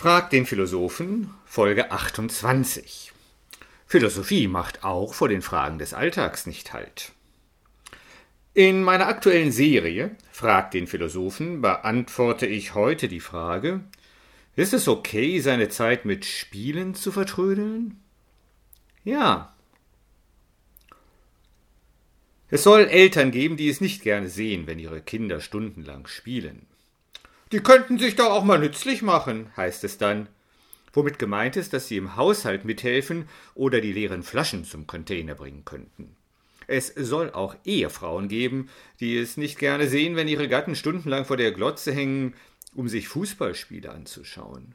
Frag den Philosophen, Folge 28. Philosophie macht auch vor den Fragen des Alltags nicht Halt. In meiner aktuellen Serie Frag den Philosophen beantworte ich heute die Frage, ist es okay, seine Zeit mit Spielen zu vertrödeln? Ja. Es soll Eltern geben, die es nicht gerne sehen, wenn ihre Kinder stundenlang spielen. Die könnten sich doch auch mal nützlich machen, heißt es dann. Womit gemeint ist, dass sie im Haushalt mithelfen oder die leeren Flaschen zum Container bringen könnten. Es soll auch Ehefrauen geben, die es nicht gerne sehen, wenn ihre Gatten stundenlang vor der Glotze hängen, um sich Fußballspiele anzuschauen.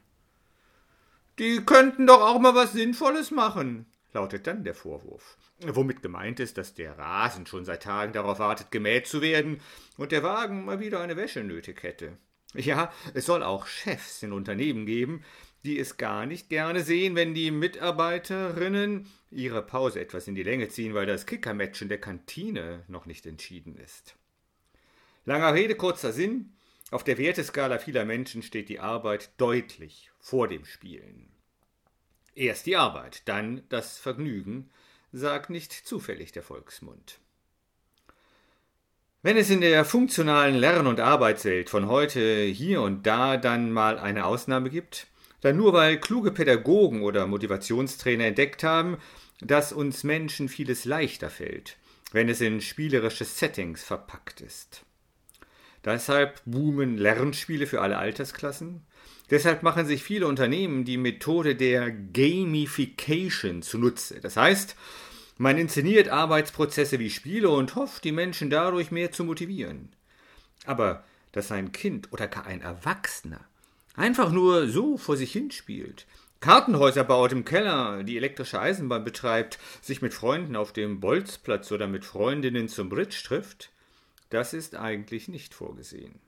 Die könnten doch auch mal was Sinnvolles machen, lautet dann der Vorwurf. Womit gemeint ist, dass der Rasen schon seit Tagen darauf wartet, gemäht zu werden und der Wagen mal wieder eine Wäsche nötig hätte. Ja, es soll auch Chefs in Unternehmen geben, die es gar nicht gerne sehen, wenn die Mitarbeiterinnen ihre Pause etwas in die Länge ziehen, weil das Kickermatch in der Kantine noch nicht entschieden ist. Langer Rede, kurzer Sinn. Auf der Werteskala vieler Menschen steht die Arbeit deutlich vor dem Spielen. Erst die Arbeit, dann das Vergnügen, sagt nicht zufällig der Volksmund. Wenn es in der funktionalen Lern- und Arbeitswelt von heute hier und da dann mal eine Ausnahme gibt, dann nur weil kluge Pädagogen oder Motivationstrainer entdeckt haben, dass uns Menschen vieles leichter fällt, wenn es in spielerische Settings verpackt ist. Deshalb boomen Lernspiele für alle Altersklassen. Deshalb machen sich viele Unternehmen die Methode der Gamification zunutze. Das heißt, man inszeniert Arbeitsprozesse wie Spiele und hofft, die Menschen dadurch mehr zu motivieren. Aber dass ein Kind oder gar ein Erwachsener einfach nur so vor sich hinspielt, Kartenhäuser baut im Keller, die elektrische Eisenbahn betreibt, sich mit Freunden auf dem Bolzplatz oder mit Freundinnen zum Bridge trifft, das ist eigentlich nicht vorgesehen.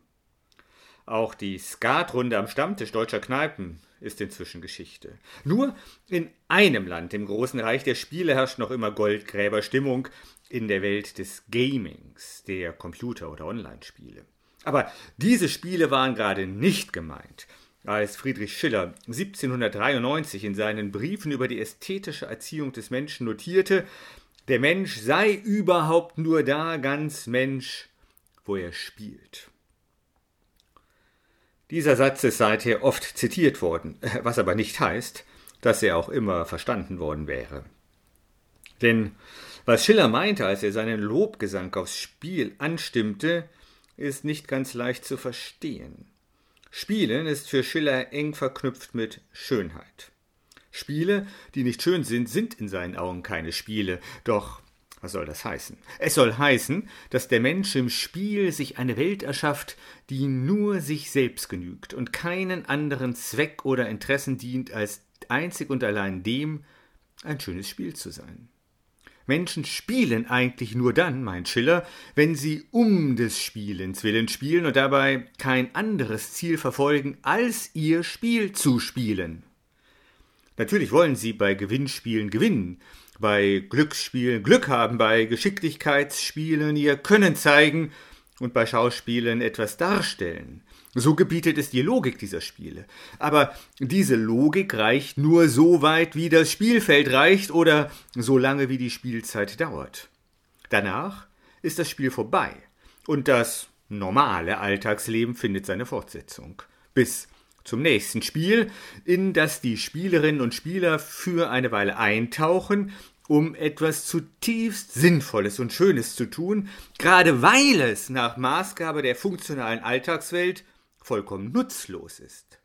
Auch die Skatrunde am Stammtisch deutscher Kneipen ist inzwischen Geschichte. Nur in einem Land, im großen Reich der Spiele, herrscht noch immer Goldgräberstimmung in der Welt des Gamings, der Computer- oder Online-Spiele. Aber diese Spiele waren gerade nicht gemeint, als Friedrich Schiller 1793 in seinen Briefen über die ästhetische Erziehung des Menschen notierte, der Mensch sei überhaupt nur da ganz Mensch, wo er spielt. Dieser Satz ist seither oft zitiert worden, was aber nicht heißt, dass er auch immer verstanden worden wäre. Denn was Schiller meinte, als er seinen Lobgesang aufs Spiel anstimmte, ist nicht ganz leicht zu verstehen. Spielen ist für Schiller eng verknüpft mit Schönheit. Spiele, die nicht schön sind, sind in seinen Augen keine Spiele, doch was soll das heißen? Es soll heißen, dass der Mensch im Spiel sich eine Welt erschafft, die nur sich selbst genügt und keinen anderen Zweck oder Interessen dient, als einzig und allein dem, ein schönes Spiel zu sein. Menschen spielen eigentlich nur dann, meint Schiller, wenn sie um des Spielens willen spielen und dabei kein anderes Ziel verfolgen, als ihr Spiel zu spielen. Natürlich wollen sie bei Gewinnspielen gewinnen, bei Glücksspielen Glück haben, bei Geschicklichkeitsspielen ihr Können zeigen und bei Schauspielen etwas darstellen. So gebietet es die Logik dieser Spiele. Aber diese Logik reicht nur so weit, wie das Spielfeld reicht oder so lange, wie die Spielzeit dauert. Danach ist das Spiel vorbei und das normale Alltagsleben findet seine Fortsetzung. Bis zum nächsten Spiel, in das die Spielerinnen und Spieler für eine Weile eintauchen, um etwas zutiefst Sinnvolles und Schönes zu tun, gerade weil es nach Maßgabe der funktionalen Alltagswelt vollkommen nutzlos ist.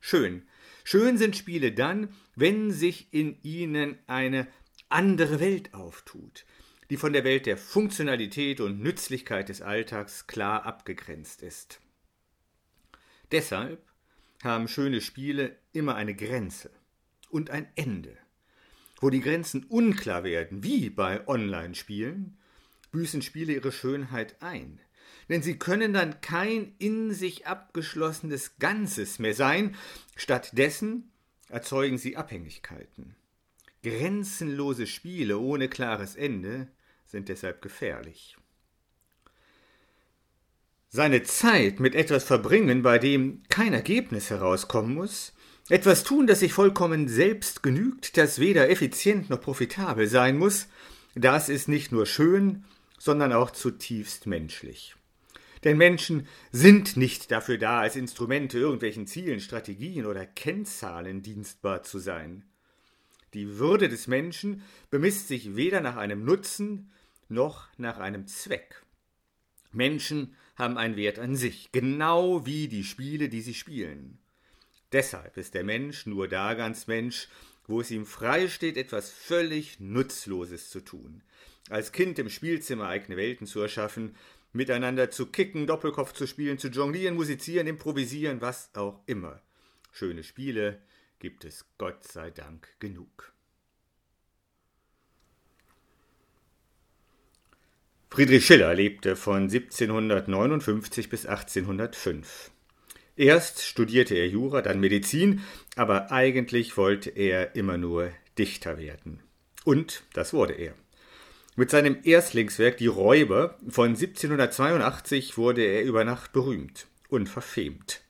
Schön. Schön sind Spiele dann, wenn sich in ihnen eine andere Welt auftut, die von der Welt der Funktionalität und Nützlichkeit des Alltags klar abgegrenzt ist. Deshalb haben schöne Spiele immer eine Grenze und ein Ende. Wo die Grenzen unklar werden, wie bei Online-Spielen, büßen Spiele ihre Schönheit ein. Denn sie können dann kein in sich abgeschlossenes Ganzes mehr sein, stattdessen erzeugen sie Abhängigkeiten. Grenzenlose Spiele ohne klares Ende sind deshalb gefährlich seine Zeit mit etwas verbringen, bei dem kein Ergebnis herauskommen muss, Etwas tun, das sich vollkommen selbst genügt, das weder effizient noch profitabel sein muss, das ist nicht nur schön, sondern auch zutiefst menschlich. Denn Menschen sind nicht dafür da, als Instrumente irgendwelchen Zielen, Strategien oder Kennzahlen dienstbar zu sein. Die Würde des Menschen bemisst sich weder nach einem Nutzen noch nach einem Zweck. Menschen haben einen Wert an sich, genau wie die Spiele, die sie spielen. Deshalb ist der Mensch nur da ganz Mensch, wo es ihm frei steht, etwas völlig Nutzloses zu tun. Als Kind im Spielzimmer eigene Welten zu erschaffen, miteinander zu kicken, Doppelkopf zu spielen, zu jonglieren, musizieren, improvisieren, was auch immer. Schöne Spiele gibt es Gott sei Dank genug. Friedrich Schiller lebte von 1759 bis 1805. Erst studierte er Jura, dann Medizin, aber eigentlich wollte er immer nur Dichter werden. Und das wurde er. Mit seinem Erstlingswerk Die Räuber von 1782 wurde er über Nacht berühmt und verfemt.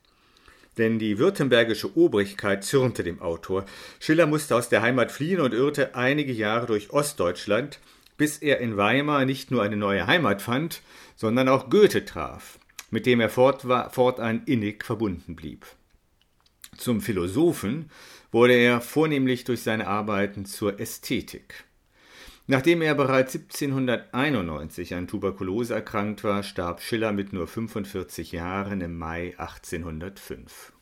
Denn die württembergische Obrigkeit zürnte dem Autor. Schiller musste aus der Heimat fliehen und irrte einige Jahre durch Ostdeutschland, bis er in Weimar nicht nur eine neue Heimat fand, sondern auch Goethe traf mit dem er fortan innig verbunden blieb. Zum Philosophen wurde er vornehmlich durch seine Arbeiten zur Ästhetik. Nachdem er bereits 1791 an Tuberkulose erkrankt war, starb Schiller mit nur 45 Jahren im Mai 1805.